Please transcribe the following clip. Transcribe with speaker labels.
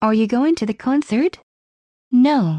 Speaker 1: Are you going to the concert? No.